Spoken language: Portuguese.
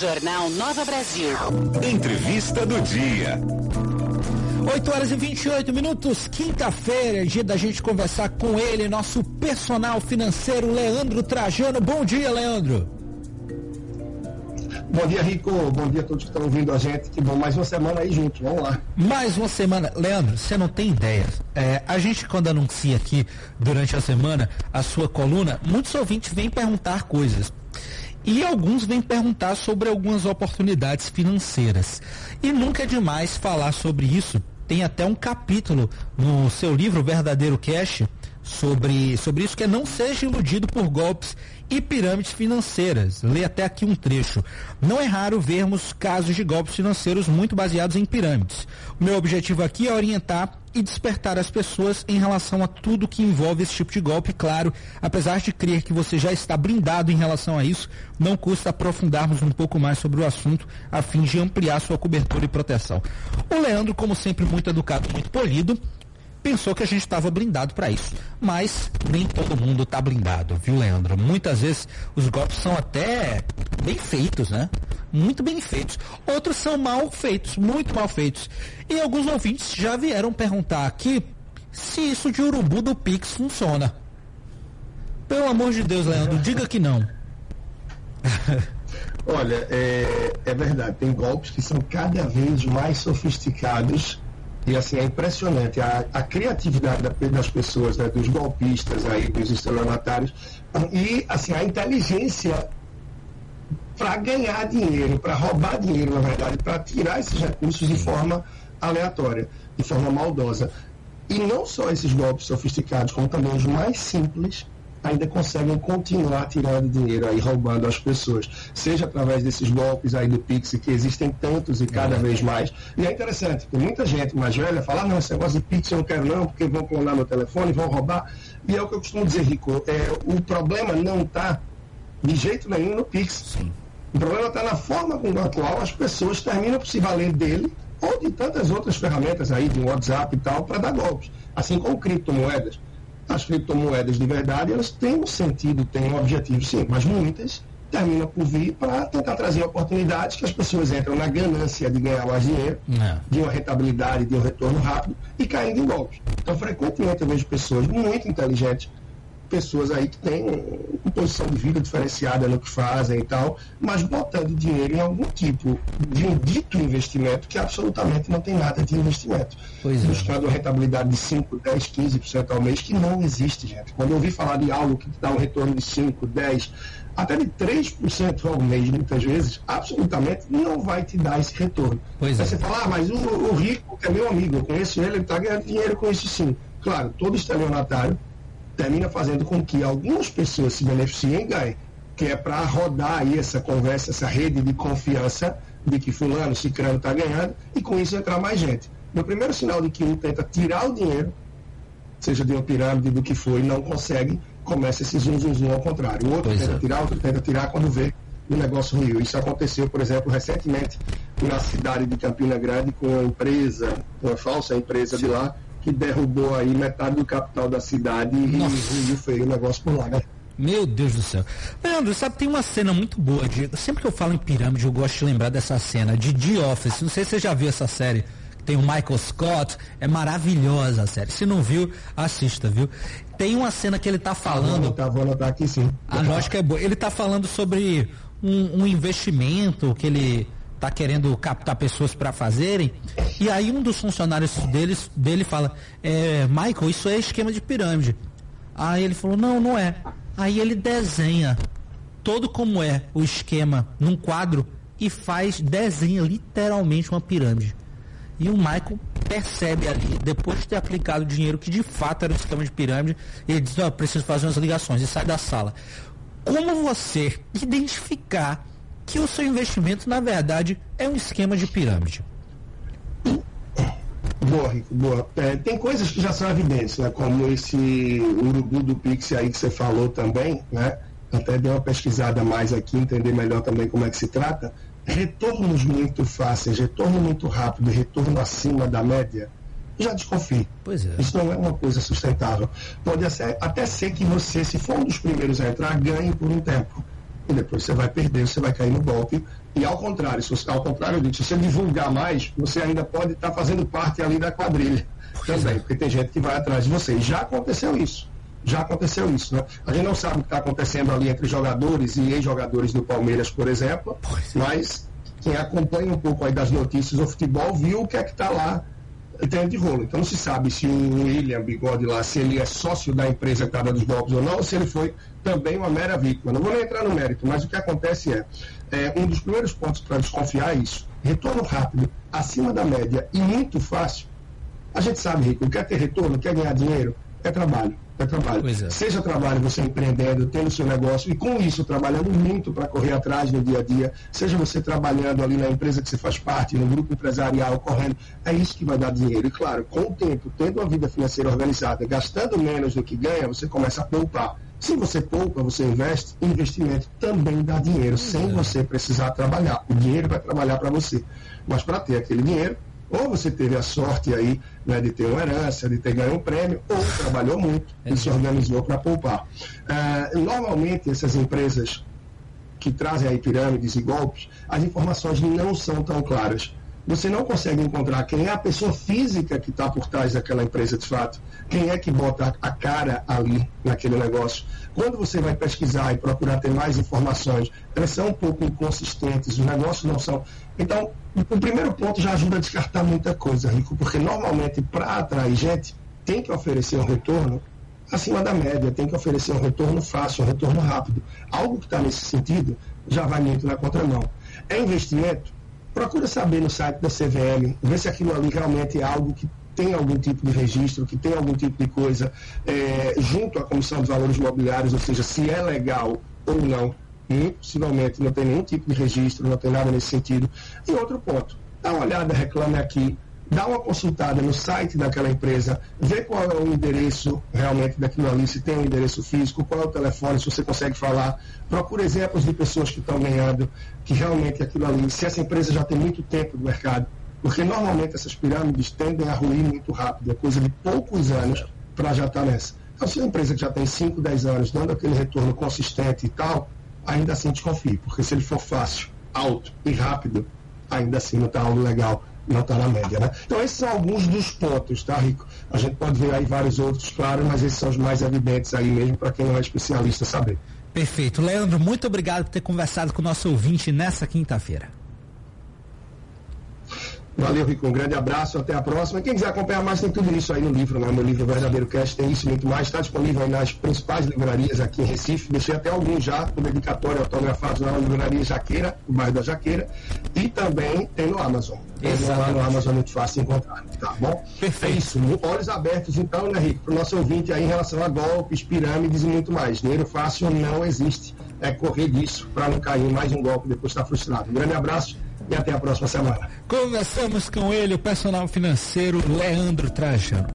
Jornal Nova Brasil. Entrevista do dia. 8 horas e 28 minutos, quinta-feira, é dia da gente conversar com ele, nosso personal financeiro, Leandro Trajano. Bom dia, Leandro. Bom dia, Rico. Bom dia a todos que estão ouvindo a gente. Que bom, mais uma semana aí juntos. Vamos lá. Mais uma semana. Leandro, você não tem ideia. É, a gente, quando anuncia aqui durante a semana a sua coluna, muitos ouvintes vêm perguntar coisas. E alguns vêm perguntar sobre algumas oportunidades financeiras. E nunca é demais falar sobre isso. Tem até um capítulo no seu livro Verdadeiro Cash sobre, sobre isso, que é não seja iludido por golpes e pirâmides financeiras. Lê até aqui um trecho. Não é raro vermos casos de golpes financeiros muito baseados em pirâmides. O meu objetivo aqui é orientar e despertar as pessoas em relação a tudo que envolve esse tipo de golpe. Claro, apesar de crer que você já está blindado em relação a isso, não custa aprofundarmos um pouco mais sobre o assunto a fim de ampliar sua cobertura e proteção. O Leandro, como sempre, muito educado, muito polido, pensou que a gente estava blindado para isso. Mas nem todo mundo está blindado, viu, Leandro? Muitas vezes os golpes são até bem feitos, né? Muito bem feitos. Outros são mal feitos, muito mal feitos. E alguns ouvintes já vieram perguntar aqui se isso de urubu do Pix funciona. Pelo amor de Deus, Leandro, diga que não. Olha, é, é verdade, tem golpes que são cada vez mais sofisticados e assim, é impressionante a, a criatividade das pessoas, né, dos golpistas aí, dos estelionatários, e assim, a inteligência para ganhar dinheiro, para roubar dinheiro, na verdade, para tirar esses recursos de forma aleatória, de forma maldosa. E não só esses golpes sofisticados, como também os mais simples, ainda conseguem continuar tirando dinheiro aí, roubando as pessoas, seja através desses golpes aí do Pix, que existem tantos e cada é. vez mais. E é interessante, porque muita gente mais velha fala, ah, não, esse negócio de Pix eu não quero não, porque vão clonar meu telefone, vão roubar. E é o que eu costumo dizer, Rico, é, o problema não está de jeito nenhum no Pix. Sim. O problema está na forma com a qual as pessoas terminam por se valer dele ou de tantas outras ferramentas aí, de WhatsApp e tal, para dar golpes. Assim como criptomoedas as criptomoedas de verdade, elas têm um sentido, têm um objetivo, sim, mas muitas terminam por vir para tentar trazer oportunidades que as pessoas entram na ganância de ganhar mais dinheiro, é. de uma rentabilidade, de um retorno rápido e caindo em golpes. Então, frequentemente eu vejo pessoas muito inteligentes pessoas aí que têm uma posição de vida diferenciada no que fazem e tal, mas botando dinheiro em algum tipo de um dito investimento que absolutamente não tem nada de investimento. Pois é. Buscando uma rentabilidade de 5, 10, 15% ao mês, que não existe, gente. Quando eu ouvi falar de algo que dá um retorno de 5, 10, até de 3% ao mês, muitas vezes, absolutamente não vai te dar esse retorno. Pois Aí é. você fala, ah, mas o, o rico, é meu amigo, eu conheço ele, ele está ganhando dinheiro com isso sim. Claro, todo estelionatário termina fazendo com que algumas pessoas se beneficiem e ganhem, que é para rodar aí essa conversa, essa rede de confiança de que fulano, cicrano está ganhando e com isso entrar mais gente. No primeiro sinal de que um tenta tirar o dinheiro, seja de uma pirâmide, do que for, e não consegue, começa esse zoom, zoom, zoom ao contrário. O outro pois tenta é. tirar, o outro tenta tirar quando vê o negócio ruiu. Isso aconteceu, por exemplo, recentemente na cidade de Campina Grande com uma empresa, uma falsa empresa Sim. de lá, que derrubou aí metade do capital da cidade e ruiu feio o negócio por lá, né? Meu Deus do céu. Leandro, sabe, tem uma cena muito boa. De, sempre que eu falo em pirâmide, eu gosto de lembrar dessa cena de The Office. Não sei se você já viu essa série. Tem o Michael Scott. É maravilhosa a série. Se não viu, assista, viu? Tem uma cena que ele tá falando. Tá, vou anotar aqui sim. A lógica é boa. Ele tá falando sobre um, um investimento que ele tá querendo captar pessoas para fazerem. E aí um dos funcionários deles, dele fala, é, Michael, isso é esquema de pirâmide. Aí ele falou, não, não é. Aí ele desenha todo como é o esquema num quadro e faz, desenha literalmente uma pirâmide. E o Michael percebe ali, depois de ter aplicado o dinheiro que de fato era um esquema de pirâmide, ele diz, oh, preciso fazer umas ligações e sai da sala. Como você identificar que o seu investimento, na verdade, é um esquema de pirâmide. Boa, Rico, boa. É, tem coisas que já são evidentes, né? Como esse urubu do Pix aí que você falou também, né? Até dei uma pesquisada mais aqui, entender melhor também como é que se trata. Retornos muito fáceis, retorno muito rápido, retorno acima da média, já desconfie. Pois é. Isso não é uma coisa sustentável. Pode até ser que você, se for um dos primeiros a entrar, ganhe por um tempo e depois você vai perder, você vai cair no golpe. E ao contrário, se você, ao contrário se você divulgar mais, você ainda pode estar tá fazendo parte ali da quadrilha também, porque tem gente que vai atrás de você. E já aconteceu isso. Já aconteceu isso, né? A gente não sabe o que está acontecendo ali entre jogadores e ex-jogadores do Palmeiras, por exemplo, é. mas quem acompanha um pouco aí das notícias do futebol viu o que é que está lá tem de rolo. Então não se sabe se o William Bigode lá, se ele é sócio da empresa estava dos golpes ou não, ou se ele foi também uma mera vítima. Não vou nem entrar no mérito, mas o que acontece é, é um dos primeiros pontos para desconfiar é isso. Retorno rápido, acima da média e muito fácil. A gente sabe, Rico, quer ter retorno, quer ganhar dinheiro, é trabalho é trabalho. É. Seja trabalho você empreendendo, tendo seu negócio e com isso trabalhando muito para correr atrás no dia a dia, seja você trabalhando ali na empresa que você faz parte, no grupo empresarial, correndo, é isso que vai dar dinheiro. E claro, com o tempo, tendo uma vida financeira organizada, gastando menos do que ganha, você começa a poupar. Se você poupa, você investe, investimento também dá dinheiro, sem é. você precisar trabalhar. O dinheiro vai trabalhar para você. Mas para ter aquele dinheiro, ou você teve a sorte aí né, de ter uma herança, de ter ganho um prêmio, ou trabalhou muito e se organizou para poupar. Uh, normalmente, essas empresas que trazem aí pirâmides e golpes, as informações não são tão claras você não consegue encontrar quem é a pessoa física que está por trás daquela empresa de fato, quem é que bota a cara ali naquele negócio. Quando você vai pesquisar e procurar ter mais informações, elas são um pouco inconsistentes, os negócios não são. Então, o primeiro ponto já ajuda a descartar muita coisa, Rico, porque normalmente para atrair gente, tem que oferecer um retorno acima da média, tem que oferecer um retorno fácil, um retorno rápido. Algo que está nesse sentido já vai muito na contramão. É investimento? Procura saber no site da CVM, ver se aquilo ali realmente é algo que tem algum tipo de registro, que tem algum tipo de coisa é, junto à Comissão de Valores Imobiliários, ou seja, se é legal ou não. E, possivelmente não tem nenhum tipo de registro, não tem nada nesse sentido. E outro ponto, dá uma olhada, reclame aqui, dá uma consultada no site daquela empresa, vê qual é o endereço realmente daquilo ali, se tem um endereço físico, qual é o telefone, se você consegue falar. Procura exemplos de pessoas que estão ganhando, que realmente aquilo ali, se essa empresa já tem muito tempo no mercado, porque normalmente essas pirâmides tendem a ruir muito rápido, é coisa de poucos anos para já estar tá nessa. Então, se a empresa que já tem 5, 10 anos dando aquele retorno consistente e tal, ainda assim desconfie, porque se ele for fácil, alto e rápido, ainda assim não está algo legal não está na média, né? Então esses são alguns dos pontos, tá, Rico? A gente pode ver aí vários outros, claro, mas esses são os mais evidentes aí mesmo para quem não é especialista saber. Perfeito. Leandro, muito obrigado por ter conversado com o nosso ouvinte nessa quinta-feira. Valeu, Rico. Um grande abraço, até a próxima. Quem quiser acompanhar mais, tem tudo isso aí no livro, né? Meu livro Verdadeiro Cast tem isso e muito mais. Está disponível aí nas principais livrarias aqui em Recife. Deixei até alguns já com dedicatório autografado na livraria Jaqueira, no bairro da Jaqueira. E também tem no Amazon. Tem lá no Amazon é muito fácil encontrar, tá bom? Perfeito. É isso. Olhos abertos, então, né, Rico? Para o nosso ouvinte aí em relação a golpes, pirâmides e muito mais. Dinheiro fácil não existe. É correr disso para não cair mais um golpe depois estar tá frustrado. Um grande abraço e até a próxima semana. Conversamos com ele, o personal financeiro Leandro Trajano.